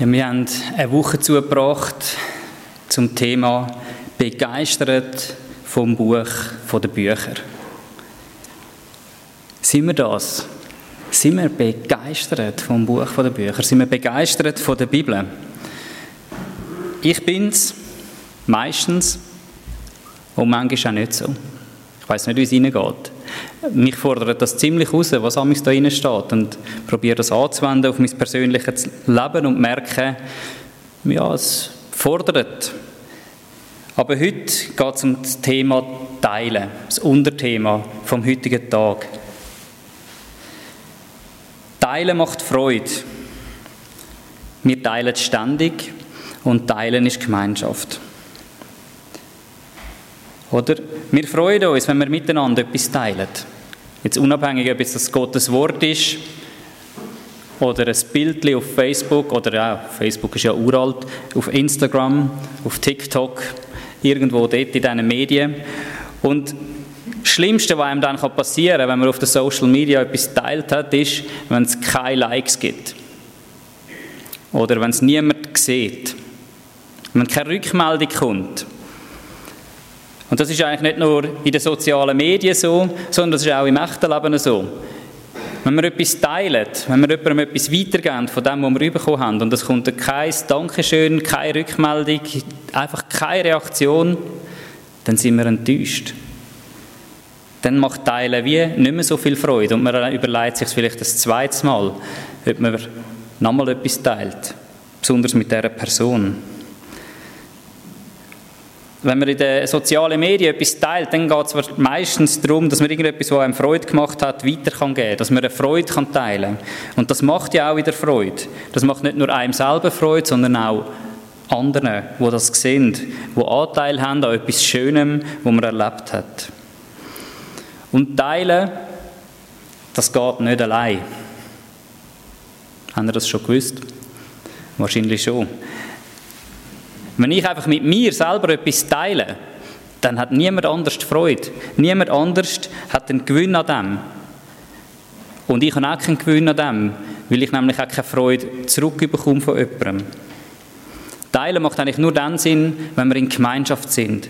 Ja, wir haben eine Woche zugebracht zum Thema begeistert vom Buch von den Büchern. Sind wir das? Sind wir begeistert vom Buch von den Büchern? Sind wir begeistert von der Bibel? Ich bin's meistens und manchmal auch nicht so. Ich weiß nicht, wie es Ihnen geht. Mich fordert das ziemlich raus, was amigs da drin steht und probiere das anzuwenden auf mein persönliches Leben und merke, ja, es fordert. Aber heute geht es um das Thema Teilen, das Unterthema vom heutigen Tag. Teilen macht Freude. Wir teilen ständig und Teilen ist Gemeinschaft. Oder? Wir freuen uns, wenn wir miteinander etwas teilen. Jetzt unabhängig, ob es Gottes Wort ist oder ein Bild auf Facebook oder auch, Facebook ist ja uralt, auf Instagram, auf TikTok, irgendwo dort in diesen Medien. Und das Schlimmste, was einem dann passieren kann, wenn man auf den Social Media etwas teilt hat, ist, wenn es keine Likes gibt. Oder wenn es niemand sieht. Wenn keine Rückmeldung kommt. Und das ist eigentlich nicht nur in den sozialen Medien so, sondern das ist auch im echten Leben so. Wenn wir etwas teilen, wenn wir jemandem etwas weitergeben von dem, was wir bekommen haben, und es kommt kein Dankeschön, keine Rückmeldung, einfach keine Reaktion, dann sind wir enttäuscht. Dann macht Teilen wie nicht mehr so viel Freude und man überlegt sich vielleicht das zweite Mal, ob man nochmal etwas teilt, besonders mit dieser Person. Wenn man in den sozialen Medien etwas teilt, dann geht es meistens darum, dass man irgendetwas, was einem Freude gemacht hat, weiter kann dass man eine Freude kann teilen kann. Und das macht ja auch wieder Freude. Das macht nicht nur einem selber Freude, sondern auch anderen, die das sehen, die Anteil haben an etwas Schönem, was man erlebt hat. Und teilen, das geht nicht allein. Haben ihr das schon gewusst? Wahrscheinlich schon. Wenn ich einfach mit mir selber etwas teile, dann hat niemand anders Freude. Niemand anders hat einen Gewinn an dem. Und ich habe auch keinen Gewinn an dem, weil ich nämlich auch keine Freude zurückbekomme von jemandem. Teilen macht eigentlich nur dann Sinn, wenn wir in Gemeinschaft sind.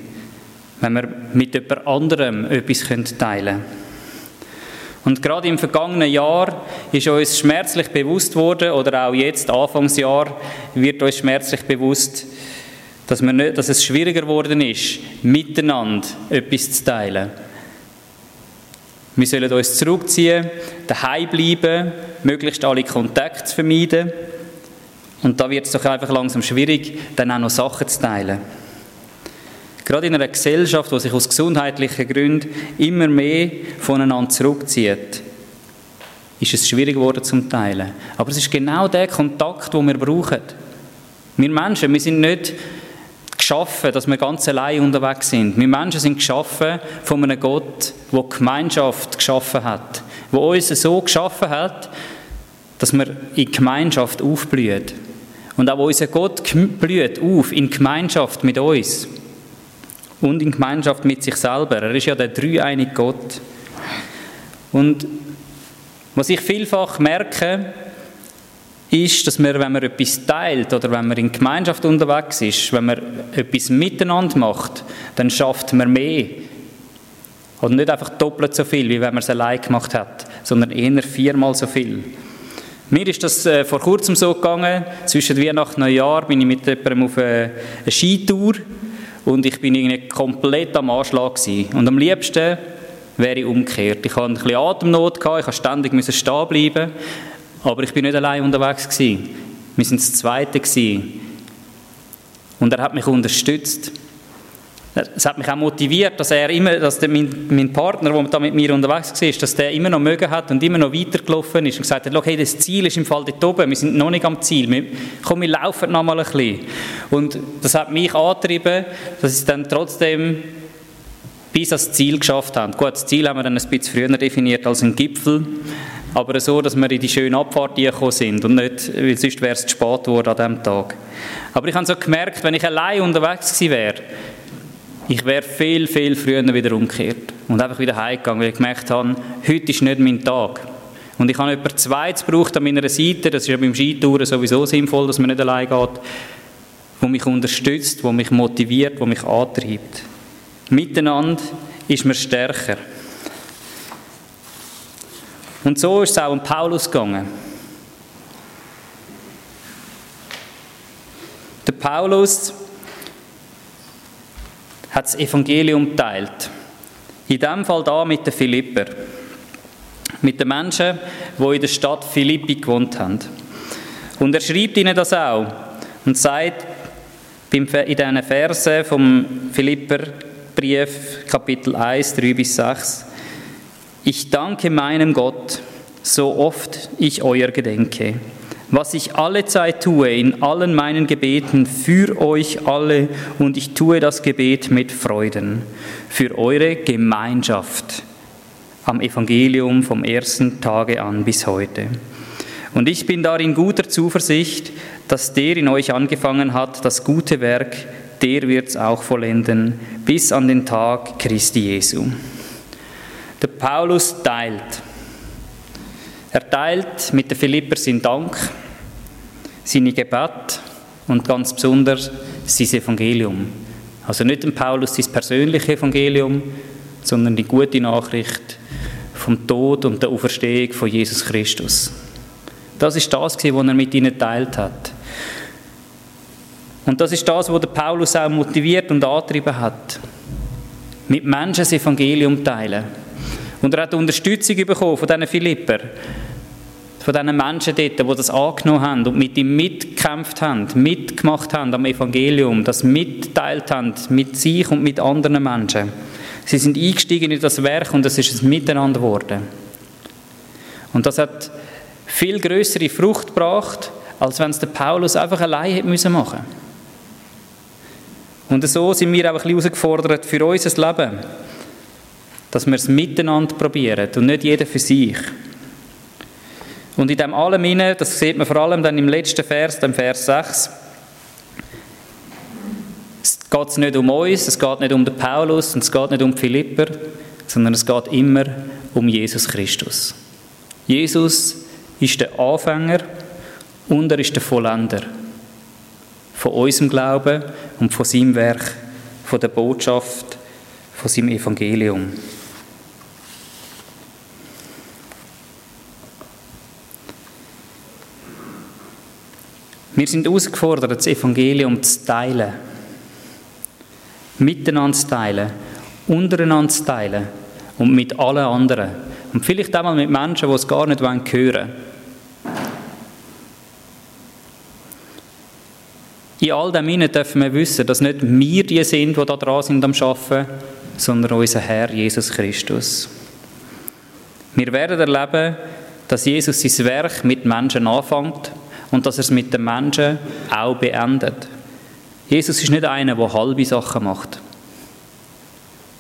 Wenn wir mit jemand anderem etwas teilen können. Und gerade im vergangenen Jahr ist uns schmerzlich bewusst worden, oder auch jetzt, Anfangsjahr, wird uns schmerzlich bewusst, dass, wir nicht, dass es schwieriger geworden ist, miteinander etwas zu teilen. Wir sollen uns zurückziehen, daheim bleiben, möglichst alle Kontakte vermeiden. Und da wird es doch einfach langsam schwierig, dann auch noch Sachen zu teilen. Gerade in einer Gesellschaft, die sich aus gesundheitlichen Gründen immer mehr voneinander zurückzieht, ist es schwierig geworden zum Teilen. Aber es ist genau der Kontakt, den wir brauchen. Wir Menschen, wir sind nicht geschaffen, dass wir ganz allein unterwegs sind. Wir Menschen sind geschaffen von einem Gott, der Gemeinschaft geschaffen hat, der uns so geschaffen hat, dass wir in Gemeinschaft aufblühen. Und auch unser Gott blüht auf in Gemeinschaft mit uns und in Gemeinschaft mit sich selber. Er ist ja der dreieinige Gott. Und was ich vielfach merke, ist, dass man, wenn man etwas teilt oder wenn man in Gemeinschaft unterwegs ist, wenn man etwas miteinander macht, dann schafft man mehr. Und nicht einfach doppelt so viel, wie wenn man es allein gemacht hat, sondern eher viermal so viel. Mir ist das äh, vor kurzem so gegangen, zwischen Weihnachten und Neujahr bin ich mit jemandem auf eine, eine Skitour und ich bin irgendwie komplett am Anschlag gewesen. Und am liebsten wäre ich umgekehrt. Ich hatte ein bisschen Atemnot, gehabt, ich musste ständig stehen bleiben aber ich bin nicht allein unterwegs gewesen. Wir sind das Zweite gewesen. Und er hat mich unterstützt. Es hat mich auch motiviert, dass er immer, dass der, mein, mein Partner, der da mit mir unterwegs war, dass der immer noch mögen hat und immer noch weitergelaufen ist und gesagt hat, hey, das Ziel ist im Fall dort oben, wir sind noch nicht am Ziel, wir, komm, wir laufen noch mal ein bisschen. Und das hat mich angetrieben, dass ich dann trotzdem bis ans Ziel geschafft habe. Gut, das Ziel haben wir dann ein bisschen früher definiert als ein Gipfel, aber so, dass wir in die schöne Abfahrt gekommen sind und nicht, weil sonst wäre es zu spät geworden an diesem Tag. Aber ich habe so gemerkt, wenn ich allein unterwegs gewesen wäre, ich wäre viel, viel früher wieder umgekehrt und einfach wieder heimgegangen, weil ich gemerkt habe, heute ist nicht mein Tag. Und ich habe etwa zweites gebraucht an meiner Seite, das ist ja beim Skitouren sowieso sinnvoll, dass man nicht allein geht, wo mich unterstützt, wo mich motiviert, wo mich antreibt. Miteinander ist man stärker. Und so ist es auch um Paulus gegangen. Der Paulus hat das Evangelium teilt. In dem Fall da mit den Philipper. Mit den Menschen, die in der Stadt Philippi gewohnt haben. Und er schreibt ihnen das auch und sagt in diesen Versen vom Philipperbrief, Kapitel 1, 3 bis 6, ich danke meinem Gott, so oft ich euer gedenke was ich alle Zeit tue, in allen meinen Gebeten für euch alle, und ich tue das Gebet mit Freuden, für eure Gemeinschaft am Evangelium vom ersten Tage an bis heute. Und ich bin darin guter Zuversicht, dass der in euch angefangen hat, das gute Werk, der wird es auch vollenden, bis an den Tag Christi Jesu. Der Paulus teilt er teilt mit den Philipper seinen Dank, seine Gebet und ganz besonders sein Evangelium. Also nicht dem Paulus sein persönliches Evangelium, sondern die gute Nachricht vom Tod und der Auferstehung von Jesus Christus. Das ist das, was er mit ihnen teilt hat. Und das ist das, was der Paulus auch motiviert und angetrieben hat. Mit Menschen das Evangelium teilen. Und er hat Unterstützung bekommen von diesen Philipper, von diesen Menschen dort, die das angenommen haben und mit ihm mitgekämpft haben, mitgemacht haben am Evangelium, das mitteilt haben mit sich und mit anderen Menschen. Sie sind eingestiegen in das Werk und es ist ein Miteinander geworden. Und das hat viel größere Frucht gebracht, als wenn es der Paulus einfach allein hätte müssen machen. Und so sind wir auch ein bisschen herausgefordert für unser Leben dass wir es miteinander probieren und nicht jeder für sich. Und in dem allem hinein, das sieht man vor allem dann im letzten Vers, dem Vers 6, es geht nicht um uns, es geht nicht um den Paulus und es geht nicht um Philipper, sondern es geht immer um Jesus Christus. Jesus ist der Anfänger und er ist der Vollender von unserem Glauben und von seinem Werk, von der Botschaft, von seinem Evangelium. Wir sind herausgefordert, das Evangelium zu teilen. Miteinander zu teilen, untereinander zu teilen und mit allen anderen. Und vielleicht auch mal mit Menschen, die es gar nicht hören wollen. In all dem hinein dürfen wir wissen, dass nicht wir die sind, die da dran sind am Arbeiten, sondern unser Herr Jesus Christus. Wir werden erleben, dass Jesus sein Werk mit Menschen anfängt und dass er es mit den Menschen auch beendet. Jesus ist nicht einer, der halbe Sachen macht,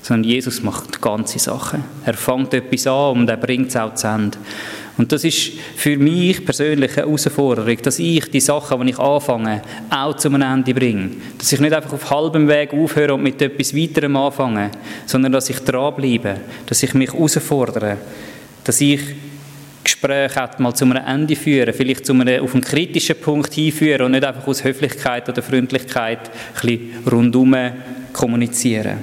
sondern Jesus macht ganze Sachen. Er fängt etwas an und er bringt es auch zu Ende. Und das ist für mich persönlich eine Herausforderung, dass ich die Sachen, die ich anfange, auch zu einem Ende bringe. Dass ich nicht einfach auf halbem Weg aufhöre und mit etwas weiterem anfange, sondern dass ich dranbleibe, dass ich mich herausfordere, dass ich Gespräch hat, mal zu einem Ende führen, vielleicht zu einem, auf einen kritischen Punkt hinführen und nicht einfach aus Höflichkeit oder Freundlichkeit ein bisschen rundum kommunizieren.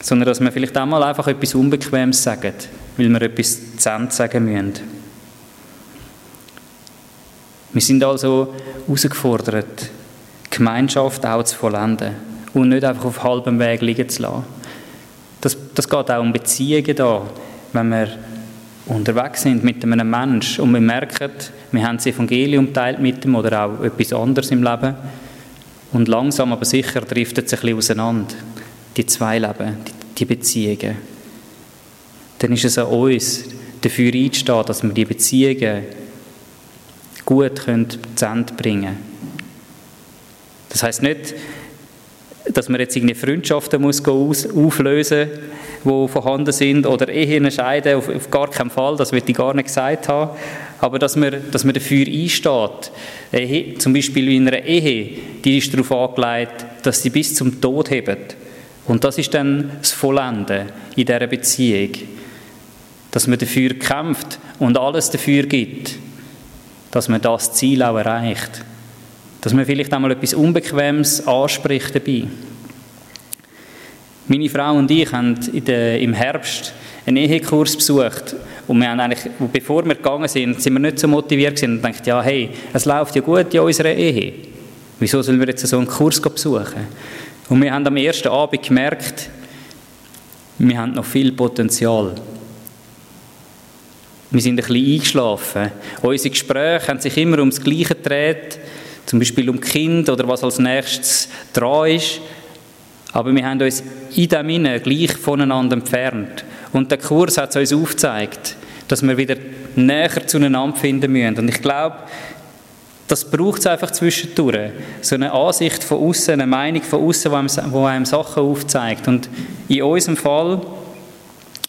Sondern dass wir vielleicht auch mal einfach etwas Unbequemes sagen, weil wir etwas zu Ende sagen müssen. Wir sind also herausgefordert, Gemeinschaft auch zu vollenden und nicht einfach auf halbem Weg liegen zu lassen. Das, das geht auch um Beziehungen da, wenn wir unterwegs sind mit einem Menschen und wir merken, wir haben das Evangelium teilt mit ihm oder auch etwas anderes im Leben und langsam aber sicher driftet es ein bisschen auseinander, die zwei Leben, die Beziehungen. Dann ist es an uns, dafür einzustehen, dass wir die Beziehungen gut können zu Ende bringen können. Das heißt nicht, dass man jetzt irgendwie Freundschaften muss auflösen muss, die vorhanden sind, oder Ehen scheiden, auf, auf, gar keinen Fall, das wird ich gar nicht gesagt haben, aber dass man, dass man dafür einsteht. Ehe, zum Beispiel in einer Ehe, die ist darauf angelegt, dass sie bis zum Tod hebt. Und das ist dann das Vollenden in dieser Beziehung. dass man dafür kämpft und alles dafür gibt, dass man das Ziel auch erreicht. Dass man vielleicht einmal etwas Unbequemes anspricht dabei. Meine Frau und ich haben der, im Herbst einen Ehekurs besucht und wir haben eigentlich, bevor wir gegangen sind, sind wir nicht so motiviert gewesen und dachten, ja, hey, es läuft ja gut in unserer Ehe. Wieso sollen wir jetzt so einen Kurs besuchen? Und wir haben am ersten Abend gemerkt, wir haben noch viel Potenzial. Wir sind ein bisschen eingeschlafen. Unsere Gespräche haben sich immer ums Gleiche gedreht, zum Beispiel um Kind oder was als nächstes dran ist. Aber wir haben uns in dem Sinne gleich voneinander entfernt. Und der Kurs hat uns aufgezeigt, dass wir wieder näher zueinander finden müssen. Und ich glaube, das braucht es einfach zwischendurch. So eine Ansicht von außen, eine Meinung von außen, die einem, einem Sachen aufzeigt. Und in unserem Fall,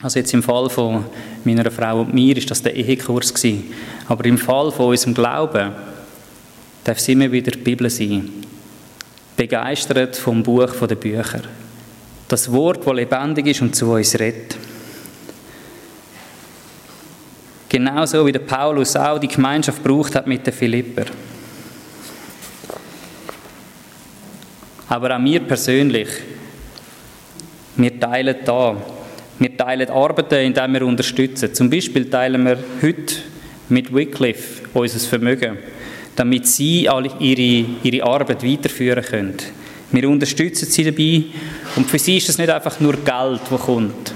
also jetzt im Fall von meiner Frau und mir, ist das der Ehekurs gewesen. Aber im Fall von unserem Glauben darf es immer wieder die Bibel sein. Begeistert vom Buch der Bücher. Das Wort, das lebendig ist und zu uns redet. Genauso wie der Paulus auch die Gemeinschaft braucht hat mit den Philipper. Aber auch wir persönlich, wir teilen da. Wir teilen Arbeiten, indem wir unterstützen. Zum Beispiel teilen wir heute mit Wycliffe unser Vermögen, damit sie alle ihre, ihre Arbeit weiterführen können. Wir unterstützen sie dabei und für sie ist es nicht einfach nur Geld, das kommt,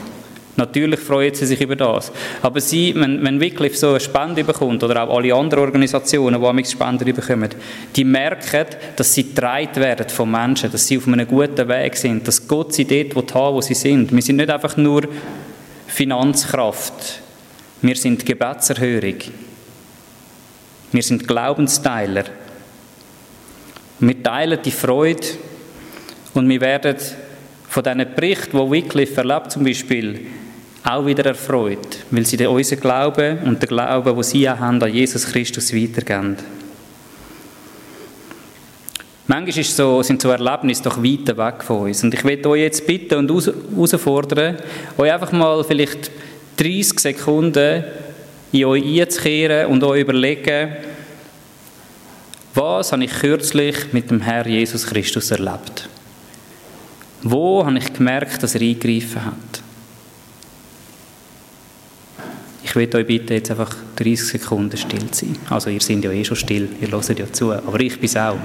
Natürlich freuen sie sich über das. Aber sie, wenn, wenn Wycliffe so eine Spende bekommt, oder auch alle anderen Organisationen, die am Spenden bekommen, die merken, dass sie getragen werden von Menschen, dass sie auf einem guten Weg sind, dass Gott sie dort haben wo sie sind. Wir sind nicht einfach nur Finanzkraft. Wir sind Gebetserhörung. Wir sind Glaubensteiler. Wir teilen die Freude und wir werden von diesen Berichten, die Wycliffe erlebt zum Beispiel, auch wieder erfreut, weil sie unseren Glauben und den Glauben, den sie haben, an Jesus Christus weitergeben. Manchmal ist so, sind so Erlebnisse doch weit weg von uns. Und ich möchte euch jetzt bitten und herausfordern, euch einfach mal vielleicht 30 Sekunden in euch einzukehren und euch überlegen, was habe ich kürzlich mit dem Herr Jesus Christus erlebt? Wo habe ich gemerkt, dass er eingegriffen hat? Ich würde euch bitten, jetzt einfach 30 Sekunden still zu sein. Also ihr seid ja eh schon still, ihr hört ja zu, aber ich bin es auch.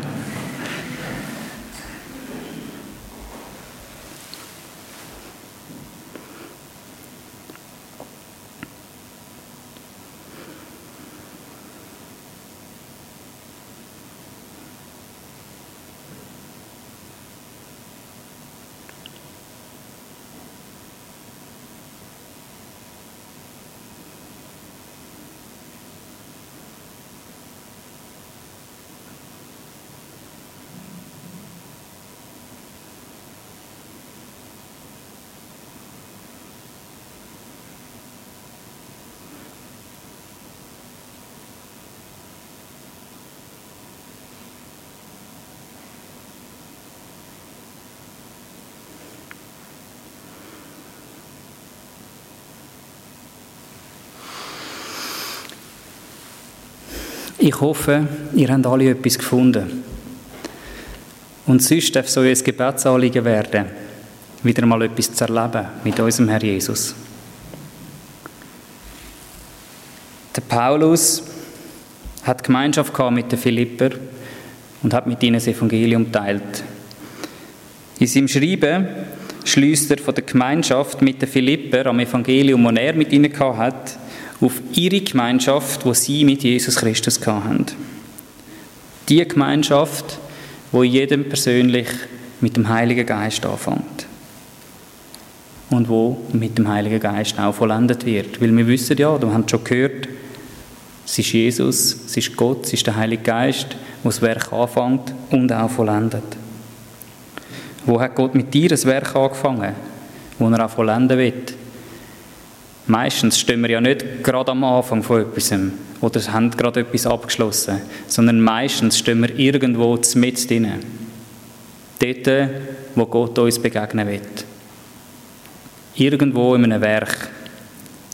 Ich hoffe, ihr habt alle etwas gefunden. Und sonst darf es euer Gebetsanliegen werden, wieder mal etwas zu erleben mit unserem Herr Jesus. Der Paulus hat Gemeinschaft gehabt mit den Philipper und hat mit ihnen das Evangelium teilt. In seinem Schreiben schließt er von der Gemeinschaft mit den Philipper am Evangelium, das er mit ihnen gehabt hat, auf ihre Gemeinschaft, wo sie mit Jesus Christus hatten. Die Gemeinschaft, wo jedem persönlich mit dem Heiligen Geist anfängt. Und wo mit dem Heiligen Geist auch vollendet wird. Weil wir wissen ja, du hast schon gehört, es ist Jesus, es ist Gott, es ist der Heilige Geist, wo das Werk anfängt und auch vollendet. Wo hat Gott mit dir das Werk angefangen, wo er auch vollenden wird? Meistens stehen wir ja nicht gerade am Anfang von etwas oder haben gerade etwas abgeschlossen, sondern meistens stehen wir irgendwo mit drin. Dort, wo Gott uns begegnen wird. Irgendwo in einem Werk.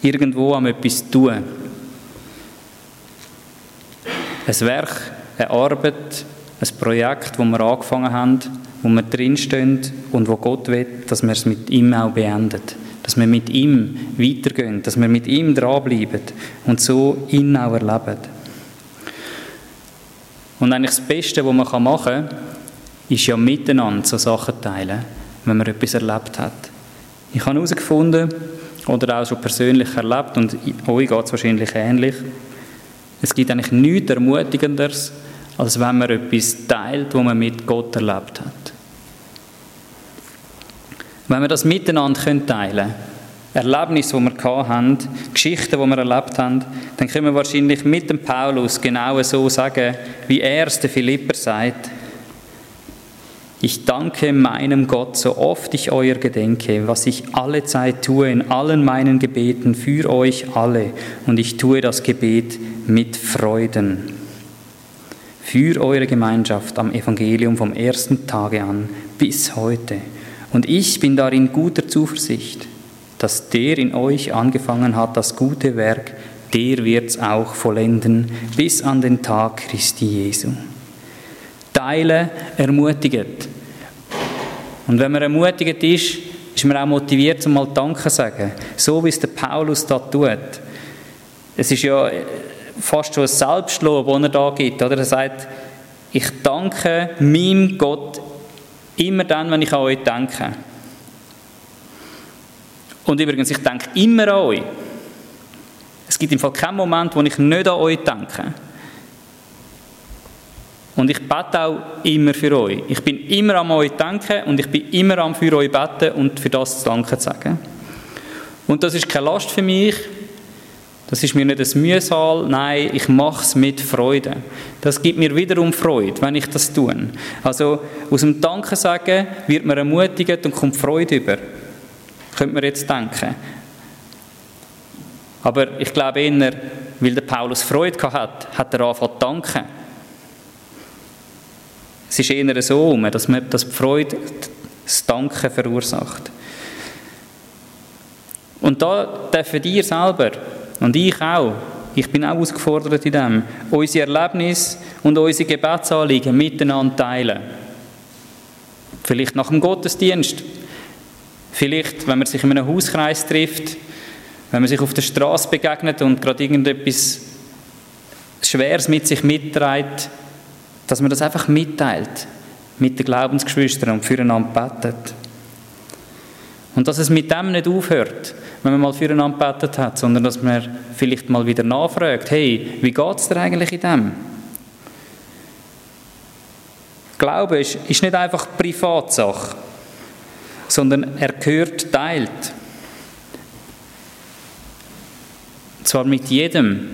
irgendwo am etwas tun. Ein Werk, eine Arbeit, ein Projekt, wo wir angefangen haben, wo wir drinstehen und wo Gott will, dass wir es mit ihm auch beenden. Dass wir mit ihm weitergehen, dass wir mit ihm dranbleiben und so ihn auch erleben. Und eigentlich das Beste, was man machen kann, ist ja miteinander so Sachen teilen, wenn man etwas erlebt hat. Ich habe herausgefunden, oder auch schon persönlich erlebt, und euch geht es wahrscheinlich ähnlich, es gibt eigentlich nichts Ermutigenderes, als wenn man etwas teilt, was man mit Gott erlebt hat. Wenn wir das miteinander teilen können, Erlebnisse, die wir hatten, Geschichten, die wir erlebt haben, dann können wir wahrscheinlich mit dem Paulus genau so sagen, wie er es der Philipper sagt. Ich danke meinem Gott, so oft ich euer gedenke, was ich alle Zeit tue in allen meinen Gebeten für euch alle. Und ich tue das Gebet mit Freuden. Für eure Gemeinschaft am Evangelium vom ersten Tage an bis heute. Und ich bin darin guter Zuversicht, dass der in euch angefangen hat, das gute Werk, der wird's auch vollenden bis an den Tag Christi Jesu. Teile ermutigt. Und wenn man ermutigt ist, ist man auch motiviert, zum mal Danke zu sagen. So wie es der Paulus da tut. Es ist ja fast schon ein Selbstlob, das er da gibt. Oder? Er sagt, ich danke meinem Gott immer dann, wenn ich an euch denke. Und übrigens, ich denke immer an euch. Es gibt im Fall keinen Moment, wo ich nicht an euch denke. Und ich bete auch immer für euch. Ich bin immer an euch denken und ich bin immer am für euch beten und für das zu danken zu sagen. Und das ist keine Last für mich. Das ist mir nicht ein Mühsal, nein, ich mache es mit Freude. Das gibt mir wiederum Freude, wenn ich das tue. Also aus dem Danken sagen wird man ermutigt und kommt Freude über. Könnte man jetzt denken. Aber ich glaube eher, weil der Paulus Freude hat, hat er angefangen zu danken. Es ist eher so, dass, man, die Freude das Danken verursacht. Und da dürfen ihr selber und ich auch, ich bin auch ausgefordert in dem, unsere Erlebnisse und unsere Gebetsanliegen miteinander teilen. Vielleicht nach dem Gottesdienst, vielleicht, wenn man sich in einem Hauskreis trifft, wenn man sich auf der Straße begegnet und gerade irgendetwas Schweres mit sich mitträgt, dass man das einfach mitteilt mit den Glaubensgeschwistern und füreinander betet. Und dass es mit dem nicht aufhört, wenn man mal füreinander betet hat, sondern dass man vielleicht mal wieder nachfragt, hey, wie geht es dir eigentlich in dem? Glaube ist, ist nicht einfach Privatsache, sondern er gehört teilt. Zwar mit jedem,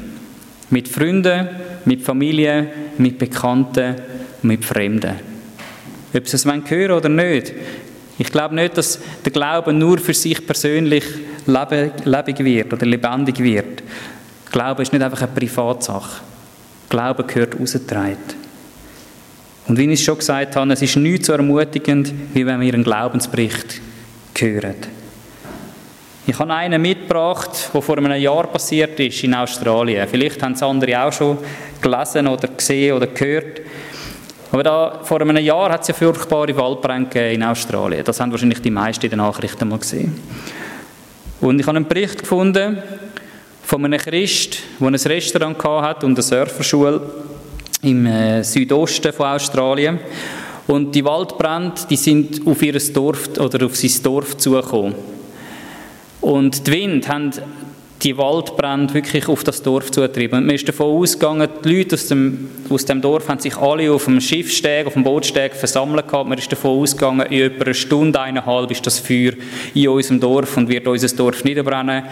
mit Freunden, mit Familie, mit Bekannten und mit Fremden. Ob sie es hören oder nicht. Ich glaube nicht, dass der Glaube nur für sich persönlich lebendig wird oder lebendig wird. Glaube ist nicht einfach eine Privatsache. Glaube gehört rausgetragen. Und wie ich es schon gesagt habe, es ist nichts so ermutigend, wie wenn wir einen Glaubensbericht hören. Ich habe einen mitgebracht, der vor einem Jahr passiert ist in Australien. Vielleicht haben es andere auch schon gelesen oder gesehen oder gehört. Aber da, vor einem Jahr hat es ja furchtbare Waldbrände in Australien. Das haben wahrscheinlich die meisten in den Nachrichten mal gesehen. Und ich habe einen Bericht gefunden von einem Christ, der ein Restaurant hat und eine Surferschule im äh, Südosten von Australien. Und die Waldbrände, die sind auf ihr Dorf oder auf sein Dorf zugekommen. Und die Wind haben die Waldbrände wirklich auf das Dorf zugetrieben. Und man ist davon ausgegangen, die Leute aus dem, aus dem Dorf haben sich alle auf dem Schiffsteg, auf dem Bootsteg versammelt gehabt. Man ist davon ausgegangen, in etwa einer Stunde, eineinhalb ist das Feuer in unserem Dorf und wird unser Dorf niederbrennen.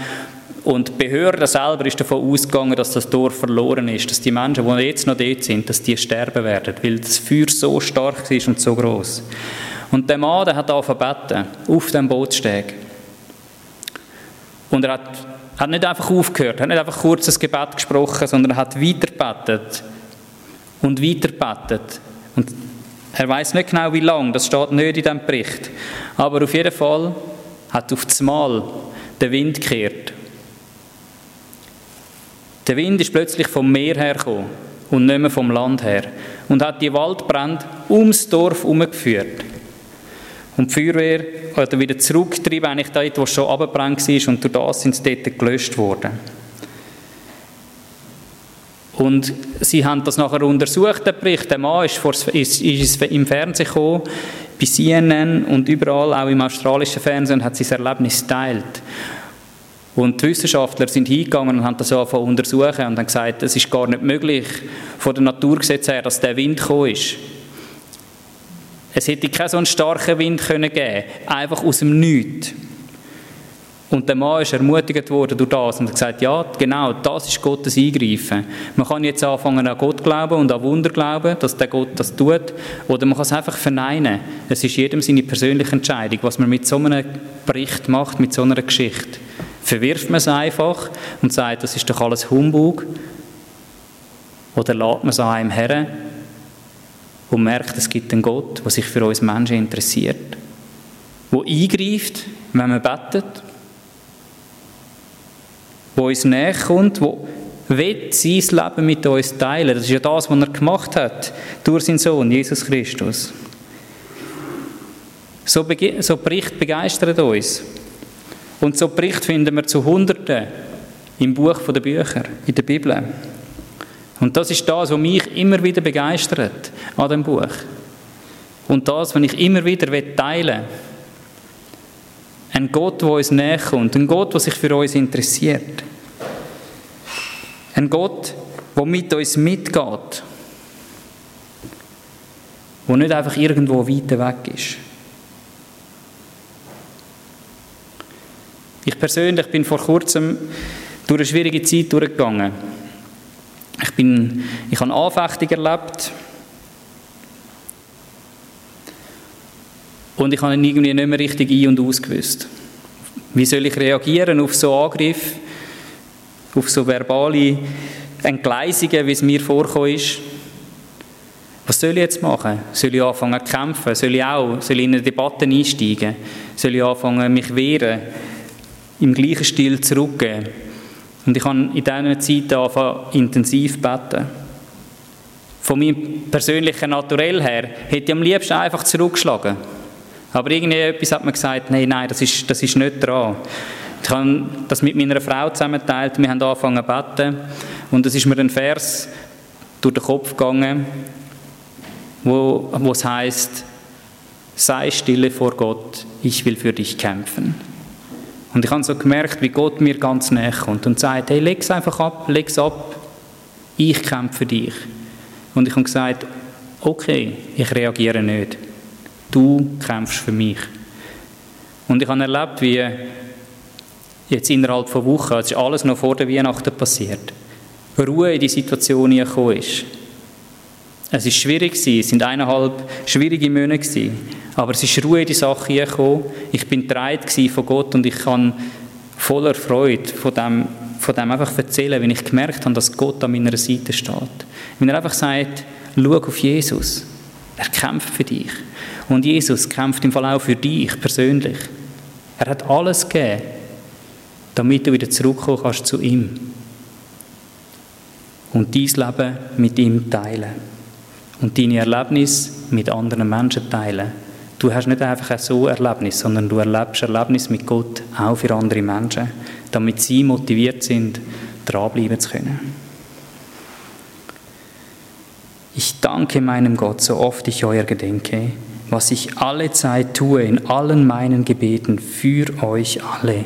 Und die Behörde selber ist davon ausgegangen, dass das Dorf verloren ist, dass die Menschen, die jetzt noch dort sind, dass die sterben werden, weil das Feuer so stark ist und so groß. Und der Mann, der hat angefangen auf dem Bootsteg. Und er hat, hat nicht einfach aufgehört, hat nicht einfach kurz ein Gebet gesprochen, sondern er hat weitergebetet und weitergebetet. Und er weiß nicht genau, wie lange, das steht nicht in diesem Bericht. Aber auf jeden Fall hat auf das Mal der Wind gekehrt. Der Wind ist plötzlich vom Meer hergekommen und nicht mehr vom Land her und hat die Waldbrände ums Dorf herumgeführt. Und die Feuerwehr hat wieder zurückgetrieben, eigentlich dort, wo schon abgebrannt war und durch das sind sie dort gelöscht worden. Und sie haben das nachher untersucht, der Bericht. Der Mann ist, vor, ist, ist im Fernsehen gekommen, bei CNN und überall, auch im australischen Fernsehen, und hat sein Erlebnis geteilt. Und die Wissenschaftler sind hingegangen und haben das angefangen untersuchen und haben gesagt, es ist gar nicht möglich, von den Naturgesetzen her, dass der Wind gekommen ist. Es hätte keinen so einen starken Wind können einfach aus dem Nichts. Und der Mann ist ermutigt worden durch das und hat gesagt, ja, genau, das ist Gottes Eingreifen. Man kann jetzt anfangen an Gott glauben und an Wunder glauben, dass der Gott das tut, oder man kann es einfach verneinen. Es ist jedem seine persönliche Entscheidung, was man mit so einem Bericht macht, mit so einer Geschichte. Verwirft man es einfach und sagt, das ist doch alles Humbug, oder lädt man es an einem her und merkt, es gibt einen Gott, der sich für uns Menschen interessiert, der eingreift, wenn man betet, wo uns näher kommt, wo will sein Leben mit uns teilen. Das ist ja das, was er gemacht hat durch seinen Sohn, Jesus Christus. So, so Bericht begeistert uns. Und so Bericht finden wir zu Hunderten im Buch der Bücher, in der Bibel. Und das ist das, was mich immer wieder begeistert an dem Buch. Und das, was ich immer wieder teilen will. Ein Gott, der uns näher kommt. Ein Gott, der sich für uns interessiert. Ein Gott, der mit uns mitgeht. Der nicht einfach irgendwo weit weg ist. Ich persönlich bin vor kurzem durch eine schwierige Zeit durchgegangen. Ich, bin, ich habe Anfechtung erlebt und ich habe irgendwie nicht mehr richtig ein- und ausgewusst. Wie soll ich reagieren auf so Angriff, auf so verbale Entgleisungen, wie es mir vorgekommen ist? Was soll ich jetzt machen? Soll ich anfangen zu kämpfen? Soll ich auch soll ich in eine Debatte einsteigen? Soll ich anfangen, mich wehren? Im gleichen Stil zurückgehen? Und ich habe in dieser Zeit angefangen, intensiv beten. Von meinem persönlichen Naturell her hätte ich am liebsten einfach zurückgeschlagen. Aber irgendwie hat mir gesagt, nein, nein, das ist, das ist nicht dran. Ich habe das mit meiner Frau zusammenteilt, wir haben angefangen zu beten und es ist mir ein Vers durch den Kopf gegangen, wo, wo es heißt, sei stille vor Gott, ich will für dich kämpfen. Und ich habe so gemerkt, wie Gott mir ganz näher kommt und sagt, hey, leg es einfach ab, leg es ab, ich kämpfe für dich. Und ich habe gesagt, okay, ich reagiere nicht du kämpfst für mich. Und ich habe erlebt, wie jetzt innerhalb von Wochen, es ist alles noch vor der Weihnachten passiert, Ruhe in die Situation gekommen ist. Es war schwierig, es waren eineinhalb schwierige Monate, aber es ist Ruhe in die Sache gekommen. Ich bin bereit von Gott und ich kann voller Freude von dem, von dem einfach erzählen, wenn ich gemerkt habe, dass Gott an meiner Seite steht. Wenn er einfach sagt, schau auf Jesus, er kämpft für dich. Und Jesus kämpft im Fall auch für dich persönlich. Er hat alles gegeben, damit du wieder zurückkommen kannst zu ihm. Und dein Leben mit ihm teilen. Und deine Erlebnisse mit anderen Menschen teilen. Du hast nicht einfach so Erlebnis, sondern du erlebst Erlebnis mit Gott auch für andere Menschen, damit sie motiviert sind, dranbleiben zu können. Ich danke meinem Gott, so oft ich euer gedenke, was ich alle Zeit tue in allen meinen Gebeten für euch alle.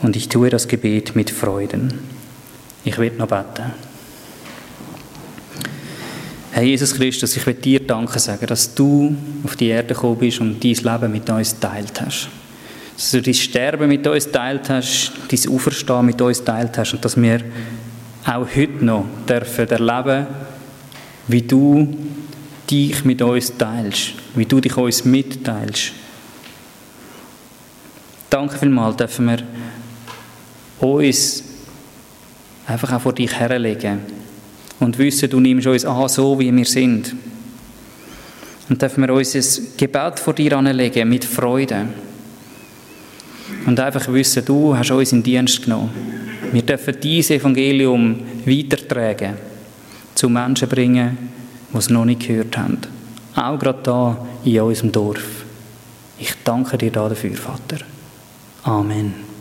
Und ich tue das Gebet mit Freuden. Ich will noch beten. Herr Jesus Christus, ich will dir Danke sagen, dass du auf die Erde gekommen bist und dein Leben mit uns teilt hast. Dass du dein Sterben mit uns teilt hast, dein Auferstehen mit uns teilt hast und dass wir auch heute noch dürfen erleben, wie du dich mit uns teilst, wie du dich uns mitteilst. Danke vielmals, dürfen wir uns einfach auch vor dich herlegen und wissen, du nimmst uns an, so wie wir sind. Und dürfen wir unser Gebet vor dir anlegen mit Freude. Und einfach wissen, du hast uns in Dienst genommen. Wir dürfen dieses Evangelium weitertragen, zu Menschen bringen, die es noch nicht gehört haben. Auch gerade da in unserem Dorf. Ich danke dir dafür, Vater. Amen.